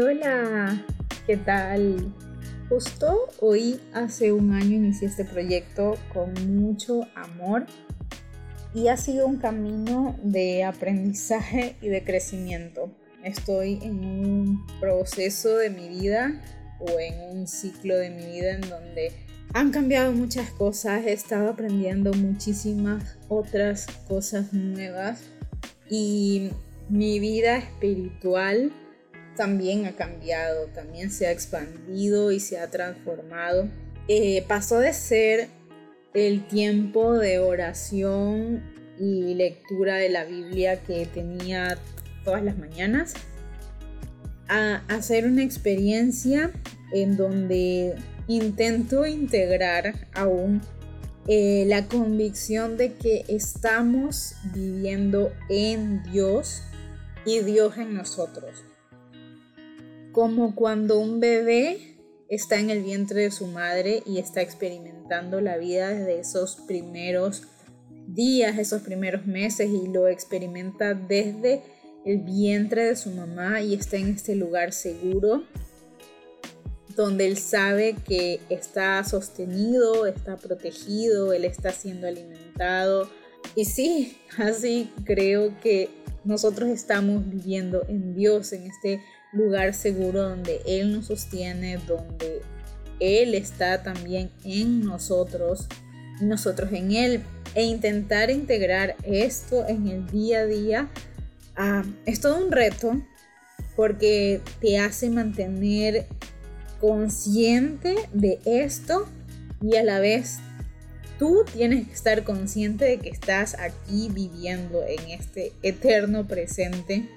hola, ¿qué tal? Justo hoy, hace un año, inicié este proyecto con mucho amor y ha sido un camino de aprendizaje y de crecimiento. Estoy en un proceso de mi vida o en un ciclo de mi vida en donde han cambiado muchas cosas, he estado aprendiendo muchísimas otras cosas nuevas y mi vida espiritual también ha cambiado, también se ha expandido y se ha transformado. Eh, pasó de ser el tiempo de oración y lectura de la Biblia que tenía todas las mañanas a hacer una experiencia en donde intento integrar aún eh, la convicción de que estamos viviendo en Dios y Dios en nosotros como cuando un bebé está en el vientre de su madre y está experimentando la vida desde esos primeros días, esos primeros meses y lo experimenta desde el vientre de su mamá y está en este lugar seguro donde él sabe que está sostenido, está protegido, él está siendo alimentado. Y sí, así creo que nosotros estamos viviendo en Dios, en este lugar seguro donde Él nos sostiene, donde Él está también en nosotros, nosotros en Él, e intentar integrar esto en el día a día ah, es todo un reto porque te hace mantener consciente de esto y a la vez tú tienes que estar consciente de que estás aquí viviendo en este eterno presente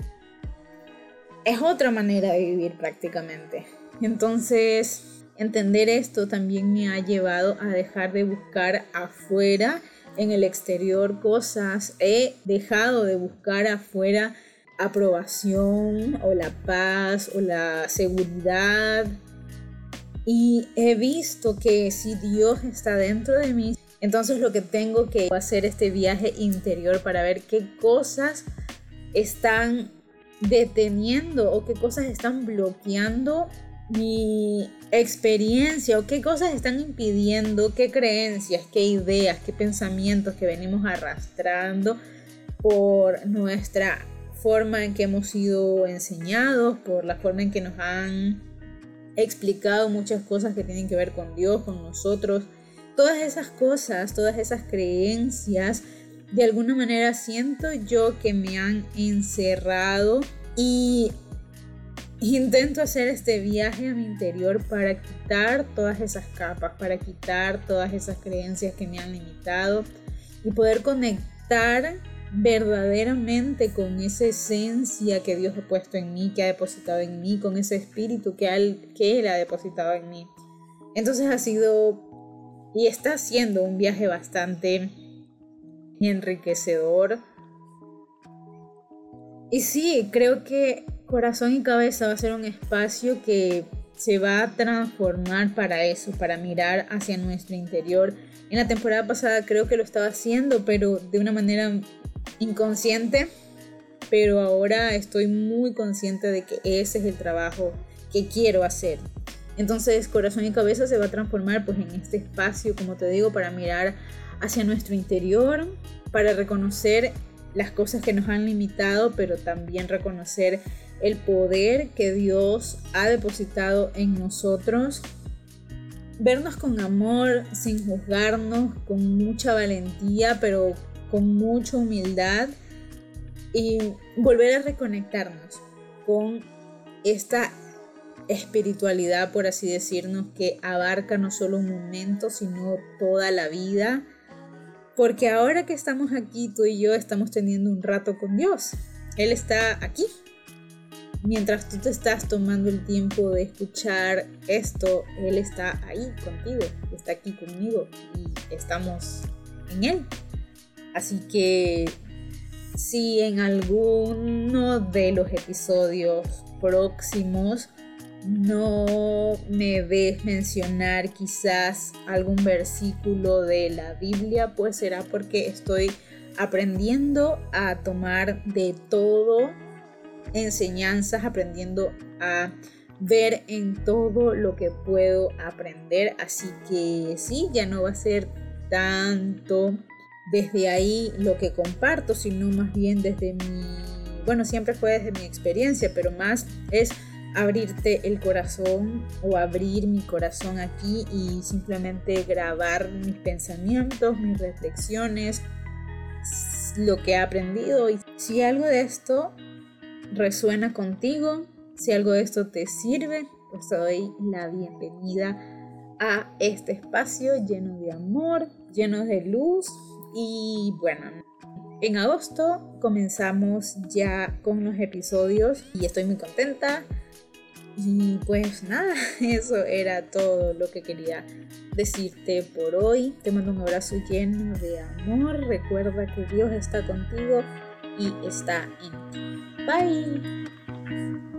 es otra manera de vivir prácticamente. Entonces, entender esto también me ha llevado a dejar de buscar afuera, en el exterior, cosas. He dejado de buscar afuera aprobación o la paz o la seguridad. Y he visto que si Dios está dentro de mí, entonces lo que tengo que hacer este viaje interior para ver qué cosas están deteniendo o qué cosas están bloqueando mi experiencia o qué cosas están impidiendo, qué creencias, qué ideas, qué pensamientos que venimos arrastrando por nuestra forma en que hemos sido enseñados, por la forma en que nos han explicado muchas cosas que tienen que ver con Dios, con nosotros. Todas esas cosas, todas esas creencias de alguna manera siento yo que me han encerrado y intento hacer este viaje a mi interior para quitar todas esas capas, para quitar todas esas creencias que me han limitado y poder conectar verdaderamente con esa esencia que Dios ha puesto en mí, que ha depositado en mí, con ese espíritu que él, que él ha depositado en mí. Entonces ha sido y está siendo un viaje bastante enriquecedor. Y sí, creo que Corazón y Cabeza va a ser un espacio que se va a transformar para eso, para mirar hacia nuestro interior. En la temporada pasada creo que lo estaba haciendo, pero de una manera inconsciente. Pero ahora estoy muy consciente de que ese es el trabajo que quiero hacer. Entonces corazón y cabeza se va a transformar pues en este espacio, como te digo, para mirar hacia nuestro interior, para reconocer las cosas que nos han limitado, pero también reconocer el poder que Dios ha depositado en nosotros. Vernos con amor, sin juzgarnos, con mucha valentía, pero con mucha humildad. Y volver a reconectarnos con esta espiritualidad, por así decirnos, que abarca no solo un momento, sino toda la vida porque ahora que estamos aquí, tú y yo estamos teniendo un rato con Dios. Él está aquí. Mientras tú te estás tomando el tiempo de escuchar esto, Él está ahí contigo, está aquí conmigo y estamos en Él. Así que si en alguno de los episodios próximos no me ves mencionar quizás algún versículo de la Biblia, pues será porque estoy aprendiendo a tomar de todo enseñanzas, aprendiendo a ver en todo lo que puedo aprender. Así que sí, ya no va a ser tanto desde ahí lo que comparto, sino más bien desde mi, bueno, siempre fue desde mi experiencia, pero más es abrirte el corazón o abrir mi corazón aquí y simplemente grabar mis pensamientos, mis reflexiones, lo que he aprendido. Y si algo de esto resuena contigo, si algo de esto te sirve, pues te doy la bienvenida a este espacio lleno de amor, lleno de luz y bueno, en agosto comenzamos ya con los episodios y estoy muy contenta. Y pues nada, eso era todo lo que quería decirte por hoy. Te mando un abrazo lleno de amor. Recuerda que Dios está contigo y está en ti. Bye.